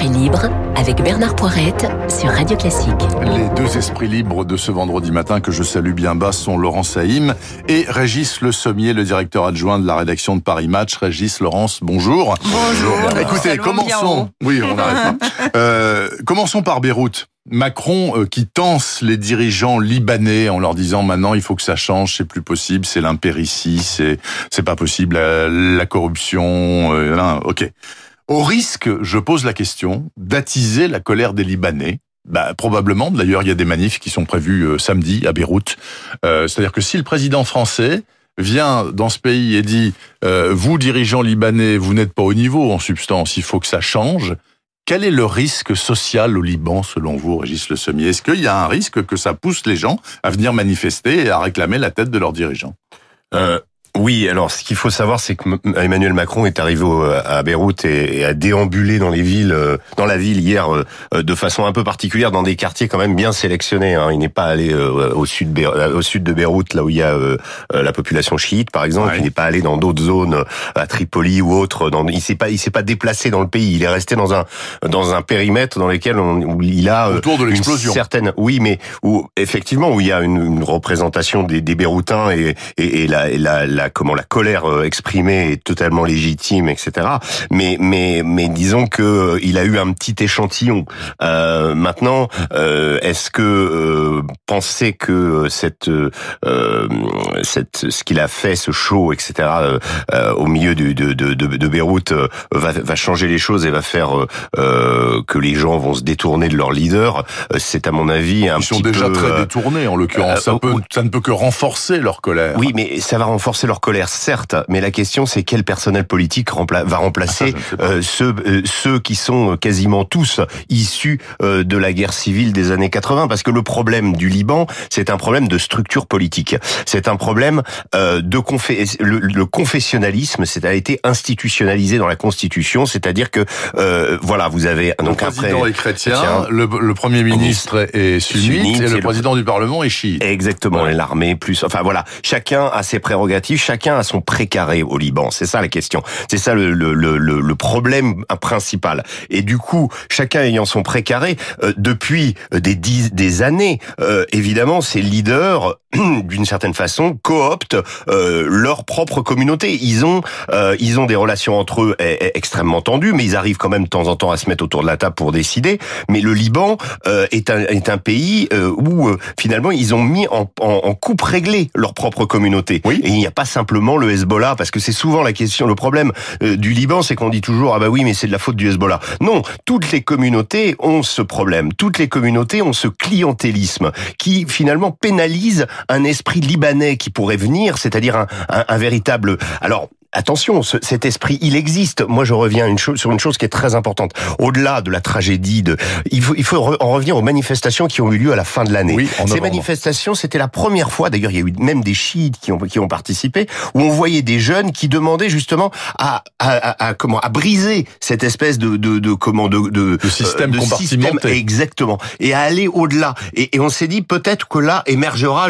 esprits libres avec Bernard Poirette sur Radio Classique. Les deux esprits libres de ce vendredi matin que je salue bien bas sont Laurent Saïm et Régis Le Sommier, le directeur adjoint de la rédaction de Paris Match. Régis, Laurence, bonjour. Bonjour. Écoutez, commençons. Oui, on n'arrête pas. Euh, commençons par Beyrouth. Macron euh, qui tense les dirigeants libanais en leur disant maintenant il faut que ça change, c'est plus possible, c'est l'impéritie, c'est c'est pas possible, la, la corruption, euh, là, ok. Au risque, je pose la question, d'attiser la colère des Libanais. Bah, probablement. D'ailleurs, il y a des manifs qui sont prévus euh, samedi à Beyrouth. Euh, C'est-à-dire que si le président français vient dans ce pays et dit euh, vous dirigeants libanais, vous n'êtes pas au niveau en substance, il faut que ça change. Quel est le risque social au Liban, selon vous, Régis Le Sommier Est-ce qu'il y a un risque que ça pousse les gens à venir manifester et à réclamer la tête de leurs dirigeants? Euh, oui, alors ce qu'il faut savoir, c'est que Emmanuel Macron est arrivé à Beyrouth et a déambulé dans les villes, euh, dans la ville hier, euh, de façon un peu particulière, dans des quartiers quand même bien sélectionnés. Hein. Il n'est pas allé euh, au sud, au sud de Beyrouth, là où il y a la population chiite, par exemple. Ouais. Il n'est pas allé dans d'autres zones, à Tripoli ou autres. Dans, il s'est pas, il s'est pas déplacé dans le pays. Il est resté dans un dans un périmètre dans lequel on, où il a autour de l'explosion. Certaine, oui, mais où effectivement où il y a une, une représentation des, des Beyrouthins et, et, et la, et la, la la, comment la colère euh, exprimée est totalement légitime, etc. Mais mais mais disons que euh, il a eu un petit échantillon. Euh, maintenant, euh, est-ce que euh, penser que cette euh, cette ce qu'il a fait, ce show, etc. au milieu de de, de, de Beyrouth va, va changer les choses et va faire que les gens vont se détourner de leur leader C'est à mon avis un Ils sont déjà peu, très détournés en l'occurrence. ça, peut, ça ne peut que renforcer leur colère. Oui, mais ça va renforcer leur colère, certes, mais la question c'est quel personnel politique rempla va remplacer Ah, ça, euh, ceux, euh, ceux qui sont quasiment tous issus euh, de la guerre civile des années 80, parce que le problème du Liban, c'est un problème de structure politique, c'est un problème euh, de confé le, le confessionnalisme, c'est a été institutionnalisé dans la Constitution, c'est-à-dire que euh, voilà, vous avez Le donc président après est chrétien, le, le premier ministre est sunnite, et et le le- président du Parlement est chiite. Exactement, Ouais. et l'armée plus. Enfin voilà, chacun a ses prérogatives, chacun a son précaré au Liban. C'est ça la question. C'est ça le, le, le, le problème principal. Et du coup, chacun ayant son précaré euh, depuis des dix, des années, euh, évidemment, ces leaders d'une certaine façon cooptent euh, leur propre communauté. Ils ont euh, ils ont des relations entre eux eh, eh, extrêmement tendues, mais ils arrivent quand même de temps en temps à se mettre autour de la table pour décider. Mais le Liban euh, est un est un pays euh, où euh, finalement ils ont mis en, en, en coupe réglée leur propre communauté. Oui. Et il n'y a pas simplement le Hezbollah, parce que c'est souvent la question, le problème euh, du Liban, c'est qu'on dit toujours ah bah oui mais c'est de la faute du Hezbollah. Non, toutes les communautés ont ce problème. Toutes les communautés ont ce clientélisme qui finalement pénalise un esprit libanais qui pourrait venir, c'est-à-dire un, un, un véritable. Alors Attention, ce- cet esprit, il existe. Moi, je reviens à une chose, sur une chose qui est très importante. Au-delà de la tragédie, de, il faut, il faut re- en revenir aux manifestations qui ont eu lieu à la fin de l'année. Oui, Ces manifestations, c'était la première fois, d'ailleurs, il y a eu même des chiites qui ont, qui ont participé, où on voyait des jeunes qui demandaient justement à, à, à, à- comment, à briser cette espèce de, de, de comment, de, de, De système euh, compartimenté. système, exactement. Et à aller au-delà. Et, et on s'est dit, peut-être que là émergera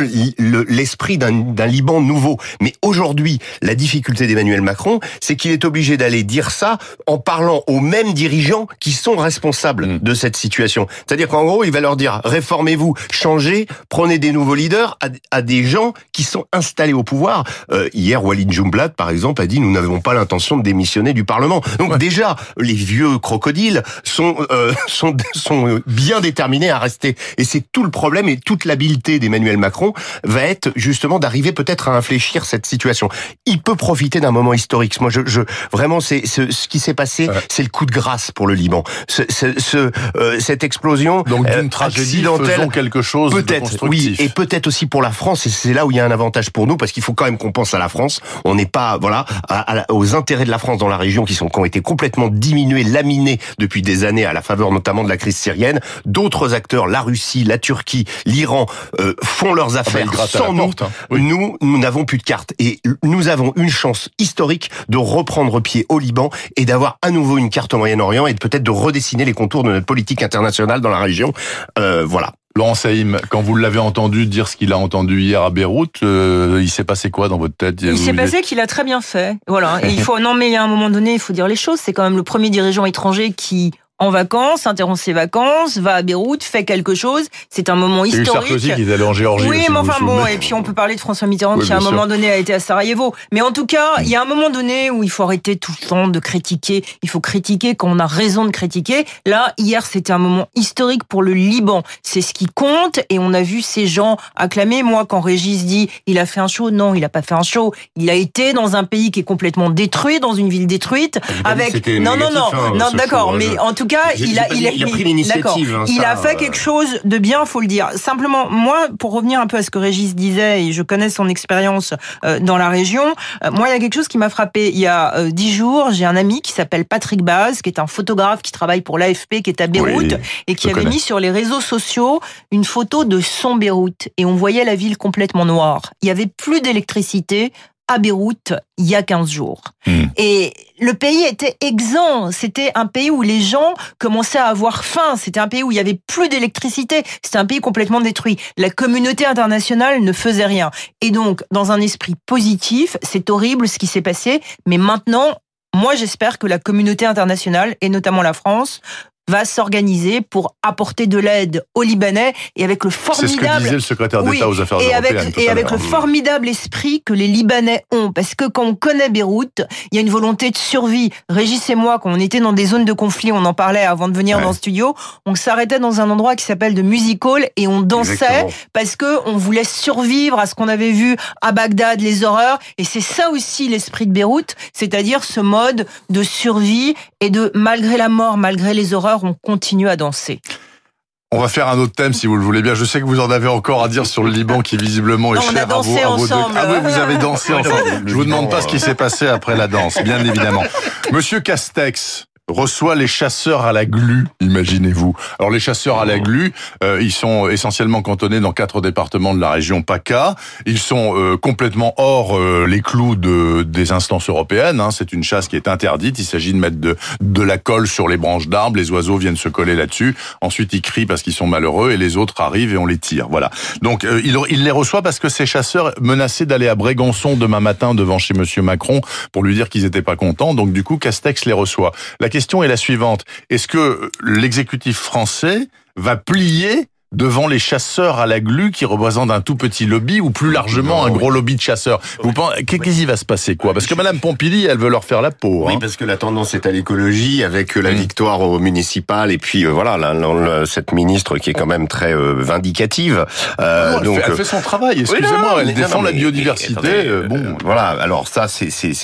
l'esprit d'un Liban nouveau. Mais aujourd'hui, la difficulté Macron, c'est qu'il est obligé d'aller dire ça en parlant aux mêmes dirigeants qui sont responsables Mm. de cette situation. C'est-à-dire qu'en gros, il va leur dire, réformez-vous, changez, prenez des nouveaux leaders à, à des gens qui sont installés au pouvoir. Euh, hier, Walid Jumblat, par exemple, a dit, nous n'avons pas l'intention de démissionner du Parlement. Donc Ouais. déjà, les vieux crocodiles sont, euh, sont, sont bien déterminés à rester. Et c'est tout le problème et toute l'habileté d'Emmanuel Macron va être justement d'arriver peut-être à infléchir cette situation. Il peut profiter d'un moment historique. Moi, je, je vraiment, c'est ce, ce qui s'est passé, Ouais. c'est le coup de grâce pour le Liban. Ce, ce, ce, euh, cette explosion Donc euh, d'une tragédie, accidentelle, faisons quelque chose Peut-être, oui, et peut-être aussi pour la France, et c'est là où il y a un avantage pour nous, parce qu'il faut quand même qu'on pense à la France. On n'est pas, voilà, à- à la- aux intérêts de la France dans la région qui sont qui ont été complètement diminués, laminés depuis des années à la faveur notamment de la crise syrienne. D'autres acteurs, la Russie, la Turquie, l'Iran, euh, font leurs Ah bah, affaires sans nous. porte, hein. Oui. Nous, nous n'avons plus de cartes et nous avons une chance historique de reprendre pied au Liban et d'avoir à nouveau une carte au Moyen-Orient et de peut-être de redessiner les contours de notre politique internationale dans la région. Euh, voilà. Laurent Saïm, quand vous l'avez entendu dire ce qu'il a entendu hier à Beyrouth, euh, il s'est passé quoi dans votre tête Il s'est passé qu'il a très bien fait. Voilà. Et il faut, non, mais à un moment donné, il faut dire les choses. C'est quand même le premier dirigeant étranger qui en vacances, interrompt ses vacances, va à Beyrouth, fait quelque chose. C'est un moment Il y a eu historique. Sarkozy qui est allé en Géorgie. Oui, mais enfin bon, et puis on peut parler de François Mitterrand Oui, qui à un sûr. moment donné a été à Sarajevo. Mais en tout cas, il y a un moment donné où il faut arrêter tout le temps de critiquer. Il faut critiquer quand on a raison de critiquer. Là, hier, c'était un moment historique pour le Liban. C'est ce qui compte et on a vu ces gens acclamer. Moi, quand Régis dit il a fait un show, non, il a pas fait un show. Il a été dans un pays qui est complètement détruit, dans une ville détruite, que avec non, non, négatif, non, hein, non, d'accord. show, Mais en tout cas, il a, pas il dit- a, il a pris l'initiative, hein, il a fait euh, quelque chose de bien, faut le dire. Simplement, moi, pour revenir un peu à ce que Régis disait, et je connais son expérience euh, dans la région, euh, moi, il y a quelque chose qui m'a frappé. Il y a euh, dix jours, j'ai un ami qui s'appelle Patrick Baz, qui est un photographe qui travaille pour l'AFP, qui est à Beyrouth, Oui, et qui avait connais. mis sur les réseaux sociaux une photo de son Beyrouth. Et on voyait la ville complètement noire. Il y avait plus d'électricité à Beyrouth il y a 15 jours. Hmm. Et le pays était exempt. C'était un pays où les gens commençaient à avoir faim. C'était un pays où il y avait plus d'électricité. C'était un pays complètement détruit. La communauté internationale ne faisait rien. Et donc, dans un esprit positif, c'est horrible ce qui s'est passé. Mais maintenant, moi, j'espère que la communauté internationale, et notamment la France, va s'organiser pour apporter de l'aide aux Libanais et avec le C'est ce que formidable disait le secrétaire d'État Oui, aux Affaires et européennes. avec, tout et avec le formidable esprit que les Libanais ont. Parce que quand on connaît Beyrouth, il y a une volonté de survie. Régis et moi, quand on était dans des zones de conflit, on en parlait avant de venir Ouais. dans le studio, on s'arrêtait dans un endroit qui s'appelle de Music Hall et on dansait Exactement. parce que on voulait survivre à ce qu'on avait vu à Bagdad, les horreurs. Et c'est ça aussi l'esprit de Beyrouth, c'est-à-dire ce mode de survie et de malgré la mort, malgré les horreurs, on continue à danser. On va faire un autre thème si vous le voulez bien. Je sais que vous en avez encore à dire sur le Liban qui visiblement est Non, on a cher à vos, à vos deux-. Ah oui, vous avez dansé ensemble. Je vous demande Liban, pas ce qui s'est passé après la danse, bien évidemment. Monsieur Castex reçoit les chasseurs à la glu, imaginez-vous. Alors les chasseurs à la glu, euh, ils sont essentiellement cantonnés dans quatre départements de la région PACA. Ils sont euh, complètement hors euh, les clous de, des instances européennes. hein. C'est une chasse qui est interdite. Il s'agit de mettre de, de la colle sur les branches d'arbres. Les oiseaux viennent se coller là-dessus. Ensuite, ils crient parce qu'ils sont malheureux et les autres arrivent et on les tire. Voilà. Donc euh, il, il les reçoit parce que ces chasseurs menaçaient d'aller à Brégançon demain matin devant chez Monsieur Macron pour lui dire qu'ils étaient pas contents. Donc du coup, Castex les reçoit. La question est la suivante est-ce que l'exécutif français va plier devant les chasseurs à la glu qui représentent un tout petit lobby ou plus largement Non, un oui. gros lobby de chasseurs Vous pensez qu'est-ce qui va se passer quoi? Parce que Madame Pompili, elle veut leur faire la peau. Oui, hein. parce que la tendance est à l'écologie avec euh, la Mm. victoire au municipal et puis euh, voilà la- la- la- cette ministre qui est quand même très euh, vindicative. Euh, Non, elle, donc fait, elle fait son travail. Excusez-moi, elle défend la biodiversité. attendez, bon, voilà. Alors ça, c'est c'est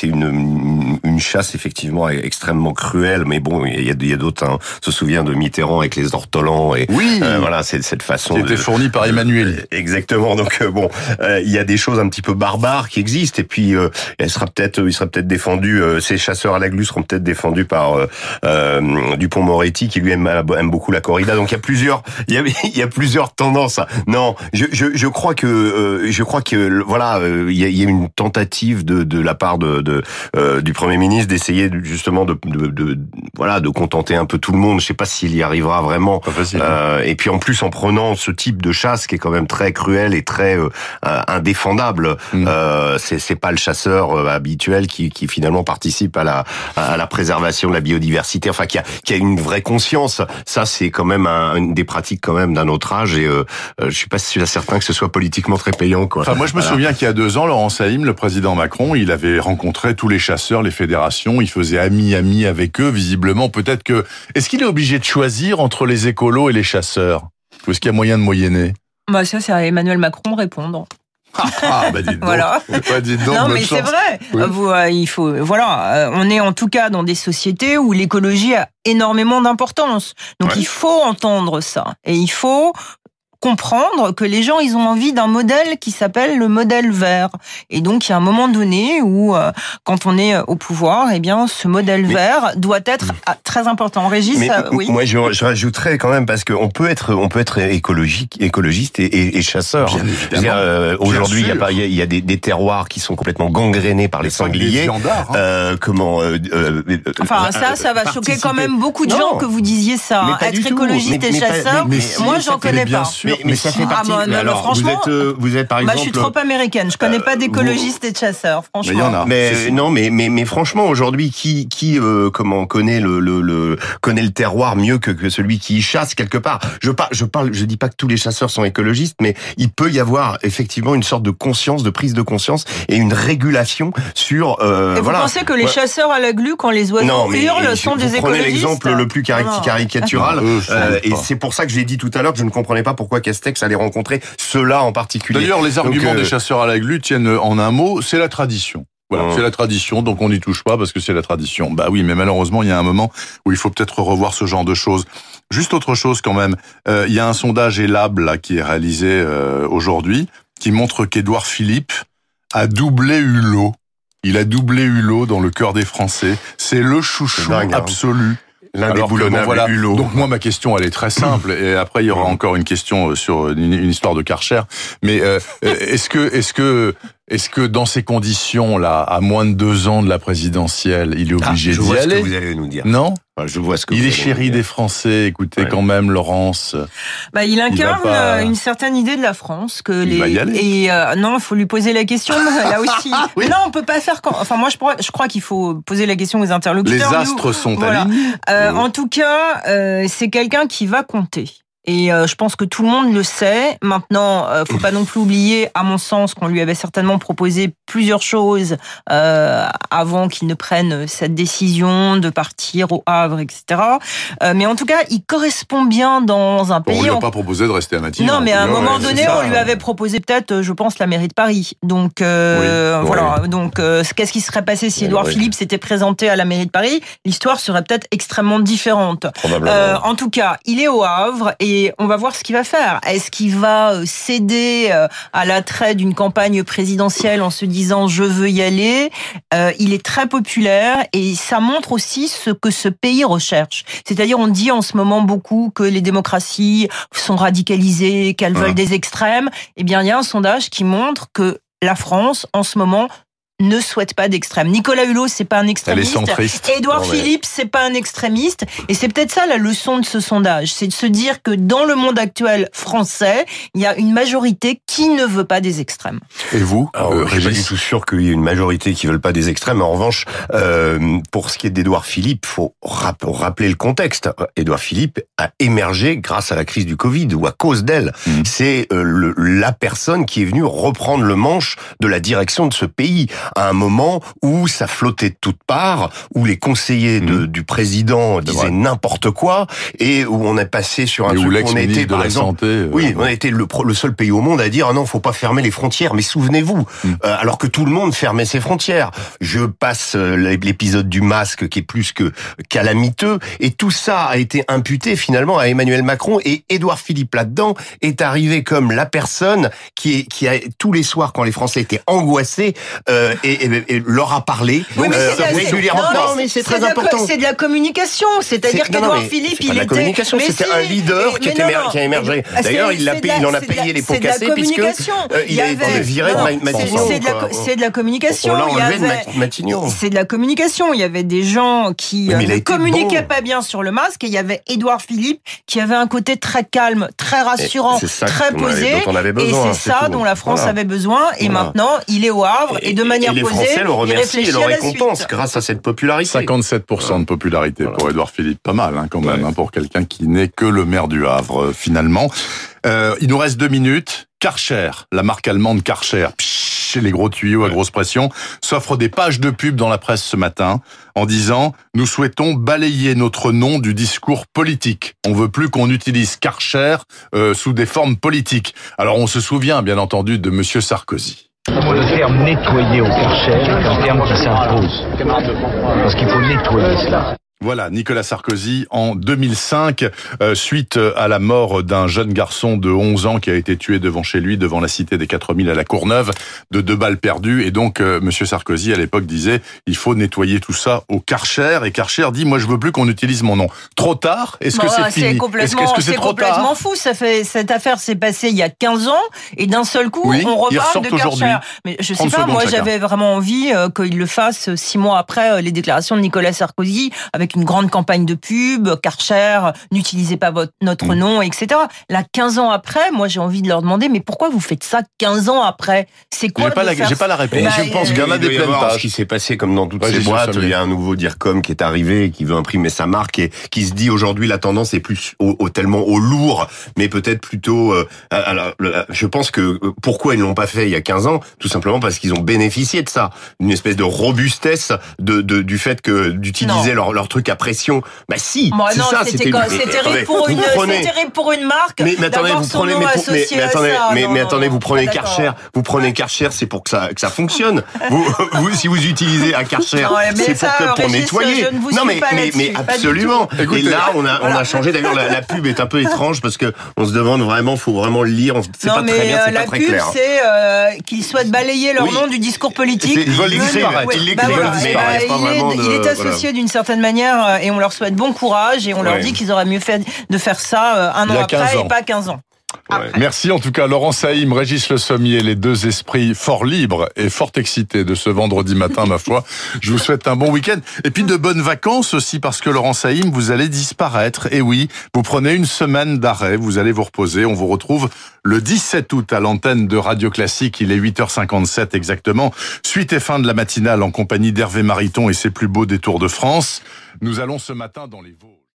une une chasse effectivement extrêmement cruelle, mais bon, il y a, il y a d'autres. Hein, on se souvient de Mitterrand avec les ortolans et oui, euh, voilà, c'est cette façon. qui de- était fourni par Emmanuel. Exactement. Donc euh, bon, euh, il y a des choses un petit peu barbares qui existent et puis euh, elle sera peut-être, il sera peut-être défendu. ces chasseurs à la glu seront peut-être défendus par euh, Dupont-Moretti qui lui aime, aime beaucoup la corrida. Donc il y a plusieurs, il y a, il y a plusieurs tendances. Non, je, je, je crois que euh, je crois que voilà, il y a, il y a une tentative de, de la part de, de euh, du premier ministre d'essayer de- justement de, de, de voilà de contenter un peu tout le monde. Je sais pas s'il y arrivera vraiment. Pas facile. Euh, et puis en plus en prenant ce type de chasse qui est quand même très cruel et très euh, euh, indéfendable, Mm. euh, c'est c'est pas le chasseur euh, habituel qui, qui finalement participe à la à la préservation de la biodiversité, enfin qui a qui a une vraie conscience. Ça c'est quand même un, une des pratiques quand même d'un autre âge et euh, je suis pas sûr certain que ce soit politiquement très payant quoi. Enfin, moi, je me Voilà. souviens qu'il y a deux ans, Laurent Saïm, le président Macron, il avait rencontré tous les chasseurs, les fédérations, il faisait ami-ami avec eux, visiblement. Peut-être que... Est-ce qu'il est obligé de choisir entre les écolos et les chasseurs? Ou est-ce qu'il y a moyen de moyenner? Bah ça, c'est à Emmanuel Macron de répondre. Ah, bah dites donc. Voilà. Bah, dites donc, non, mais c'est vrai. Oui. Euh, Vous, euh, il faut, voilà, euh, on est en tout cas dans des sociétés où l'écologie a énormément d'importance. Donc Ouais. il faut entendre ça et il faut comprendre que les gens ils ont envie d'un modèle qui s'appelle le modèle vert et donc il y a un moment donné où euh, quand on est au pouvoir eh bien ce modèle Mais- vert doit être ah, très important Régis Mais euh, oui moi, je, je rajouterais quand même parce qu'on peut être, on peut être écologique, écologiste et, et, et chasseur. Euh, Aujourd'hui, il y a pas, il y a- il y a des, des terroirs qui sont complètement gangrénés par les sangliers. viandards, hein. Euh, comment euh, euh, euh, Enfin, euh, ça, ça va choquer quand même beaucoup de Non. gens que vous disiez ça. Hein. Être écologiste Mais- et chasseur, mais- mais si, moi, j'en connais bien pas. sûr. Mais, mais ça fait Ah, partie. bah, mais non, alors, vous êtes, euh, vous êtes par Bah, exemple. je suis trop américaine. Je connais euh, pas d'écologistes et de chasseurs, franchement. Mais il y en a. Mais non, mais mais mais franchement, aujourd'hui, qui qui euh, comment connaît le, le le connaît le terroir mieux que que celui qui y chasse quelque part? Je parle, je parle, je dis pas que tous les chasseurs sont écologistes, mais il peut y avoir effectivement une sorte de conscience, de prise de conscience et une régulation sur. Euh, Et voilà. vous pensez que les Ouais. chasseurs à la glu, quand les oiseaux Non, mais hurlent, sont vous des prenez écologistes l'exemple le plus caricatural, je euh, et c'est pour ça que j'ai dit tout à l'heure que je ne comprenais pas pourquoi Castex allait rencontrer ceux-là en particulier. D'ailleurs, les arguments euh, des chasseurs à la glu tiennent en un mot, c'est la tradition. Voilà, c'est la tradition, donc on n'y touche pas parce que c'est la tradition. Bah oui, mais malheureusement, il y a un moment où il faut peut-être revoir ce genre de choses. Juste autre chose quand même, euh, il y a un sondage Elab là qui est réalisé euh, aujourd'hui qui montre qu'Édouard Philippe a doublé Hulot. Il a doublé Hulot dans le cœur des Français. C'est le chouchou dingue, hein. absolu. Voilà. Hulot. Donc moi ma question elle est très simple et après il y aura encore une question euh, sur une, une histoire de Karcher. Mais euh, euh, est-ce que est-ce que est-ce que dans ces conditions là, à moins de deux ans de la présidentielle, il est Ah, obligé je d'y vois ce que aller vous allez nous dire. Non, Enfin, Je vois ce que il vous est allez nous chéri des Français. Écoutez Ouais. quand même Laurence. Bah, il incarne Il va pas- euh, une certaine idée de la France que Il les va y aller. et euh, non, il faut lui poser la question là aussi. Oui. Non, on peut pas faire. quand- Enfin, moi, je, je crois qu'il faut poser la question aux Les interlocuteurs. Nous, astres sont voilà. alignés. Euh, Oui. En tout cas, euh, c'est quelqu'un qui va compter. Et euh, je pense que tout le monde le sait. Maintenant, euh, faut pas non plus oublier, à mon sens, qu'on lui avait certainement proposé plusieurs choses euh, avant qu'il ne prenne cette décision de partir au Havre, etc. Euh, mais en tout cas, il correspond bien dans un Bon, on pays. lui a en- pas proposé de rester à Matignon. non, mais à un moment ouais, donné, ça. on lui avait proposé peut-être, je pense, la mairie de Paris. Donc euh, Oui, voilà. Donc euh, qu'est-ce qui serait passé si Édouard. Philippe s'était présenté à la mairie de Paris? L'histoire serait peut-être extrêmement différente. Probablement. Euh, en tout cas, il est au Havre et on va voir ce qu'il va faire. Est-ce qu'il va euh, céder euh, à l'attrait d'une campagne présidentielle en se disant je veux y aller Euh, Il est très populaire et ça montre aussi ce que ce pays recherche. C'est-à-dire, on dit en ce moment beaucoup que les démocraties sont radicalisées, qu'elles Ouais. veulent des extrêmes. Eh bien, il y a un sondage qui montre que la France, en ce moment, ne souhaite pas d'extrême. Nicolas Hulot, c'est pas un Elle est extrémiste. centriste. Édouard mais- Philippe, c'est pas un extrémiste, et c'est peut-être ça la leçon de ce sondage, c'est de se dire que dans le monde actuel français, il y a une majorité qui ne veut pas des extrêmes. Et vous, Alors, euh, je suis pas du Régis tout sûr qu'il y ait une majorité qui veulent pas des extrêmes. En revanche, euh, pour ce qui est d'Édouard Philippe, faut rap- rappeler le contexte. Édouard Philippe a émergé grâce à la crise du Covid ou à cause d'elle. Mhm. C'est euh, la personne qui est venue reprendre le manche de la direction de ce pays à un moment où ça flottait de toutes parts, où les conseillers de- du président disaient n'importe quoi et où on est passé sur un Et truc où on était de par la exemple Santé. euh, oui, on a été le, le seul pays au monde à dire ah non, faut pas fermer les frontières. Mais souvenez-vous, Mm. euh, alors que tout le monde fermait ses frontières. Je passe euh, l'épisode du masque qui est plus que calamiteux, et tout ça a été imputé finalement à Emmanuel Macron et Édouard Philippe là-dedans est arrivé comme la personne qui est qui a tous les soirs quand les Français étaient angoissés euh, et, et- et leur a parlé Oui, mais euh, régulièrement. non, mais c'est très important. C'est de la communication, c'est-à-dire mais Philippe, il était. communication, c'était un leader qui a émergé. D'ailleurs, il en a payé les pots cassés puisque, euh, il a été viré de Matignon, C'est de la communication. On l'a Il y enlevé de avait- Mat- Matignon. C'est de la communication. Il y avait des gens qui euh, ne été communiquaient pas bien sur le masque et il y avait Édouard Philippe qui avait un côté très calme, très rassurant, très posé. et c'est ça dont la France avait besoin. Et maintenant, il est au Havre et, de manière les posée, Français le il remercient et le récompensent grâce à cette popularité. 57% de popularité Voilà. pour Édouard Philippe, pas mal hein, quand même Ouais. hein, pour quelqu'un qui n'est que le maire du Havre euh, finalement. Euh, il nous reste deux minutes. Karcher, la marque allemande Karcher, psh, les gros tuyaux à grosse pression, s'offre des pages de pub dans la presse ce matin en disant nous souhaitons balayer notre nom du discours politique. On veut plus qu'on utilise Karcher euh, sous des formes politiques. Alors on se souvient bien entendu de Monsieur Sarkozy. Le terme nettoyer au Karcher est un terme qui s'impose. Parce qu'il faut nettoyer cela. Voilà, Nicolas Sarkozy en 2005, euh, suite à la mort d'un jeune garçon de 11 ans qui a été tué devant chez lui, devant la cité des 4000 à la Courneuve, de deux balles perdues. Et donc, euh, Monsieur Sarkozy, à l'époque, disait, il faut nettoyer tout ça au Karcher. Et Karcher dit, moi, je veux plus qu'on utilise mon nom. Trop tard? Est-ce que c'est fini? complètement, est-ce que c'est complètement fou. Ça fait cette affaire s'est passée il y a 15 ans et d'un seul coup Oui, on reparle de Karcher. Mais je sais 30 pas, moi j'avais vraiment envie euh, qu'il le fasse six mois après euh, les déclarations de Nicolas Sarkozy avec avec une grande campagne de pub, Karcher, n'utilisez pas votre, notre Mm. nom, etc. Là, 15 ans après, moi j'ai envie de leur demander, mais pourquoi vous faites ça 15 ans après? C'est quoi J'ai pas faire pas la réponse. Mais Bah, je pense euh, qu'il y en a des pleines Ce pages. qui s'est passé comme dans toutes Ouais, ces boîtes, il y a un nouveau DIRCOM qui est arrivé et qui veut imprimer sa marque et qui se dit aujourd'hui la tendance est plus au, au- tellement au lourd, mais peut-être plutôt. euh, alors, je pense que euh, pourquoi ils ne l'ont pas fait il y a 15 ans? Tout simplement parce qu'ils ont bénéficié de ça, une espèce de robustesse de, de du fait que d'utiliser leur, leur truc à pression. Bah si, c'est ça. c'était terrible pour une, terrible pour une marque. mais, mais attendez, vous son prenez, nom mais, associé mais à attendez, ça. mais, Non, mais non, attendez, vous prenez. Karcher, vous prenez Karcher, c'est pour que ça, que ça fonctionne. vous, vous, si vous utilisez un Karcher, c'est pour, ça, que, pour Régis, nettoyer. je ne vous non, suis mais, pas mais, mais absolument. Et là, on a, on a changé. D'ailleurs, la, la pub est un peu étrange parce que on se demande vraiment, faut vraiment le lire. on- Non, pas mais très bien, euh, c'est la pas très pub, clair. c'est euh, qu'ils souhaitent balayer leur Oui. nom du discours politique. Ils veulent disparaître. bah disparaître. Euh, il est associé d'une certaine manière euh, et on leur souhaite bon courage et on leur dit qu'ils auraient mieux fait de faire ça euh, un an a 15 après et pas 15 ans. Ouais. Merci en tout cas Laurent Saïm, Régis Le Sommier, les deux esprits fort libres et fort excités de ce vendredi matin, ma foi. Je vous souhaite un bon week-end et puis de bonnes vacances aussi parce que Laurent Saïm, vous allez disparaître. Et oui, vous prenez une semaine d'arrêt, vous allez vous reposer. On vous retrouve le 17 août à l'antenne de Radio Classique. Il est 8h57 exactement. Suite et fin de la matinale en compagnie d'Hervé Mariton et ses plus beaux détours de France. Nous allons ce matin dans les Vosges.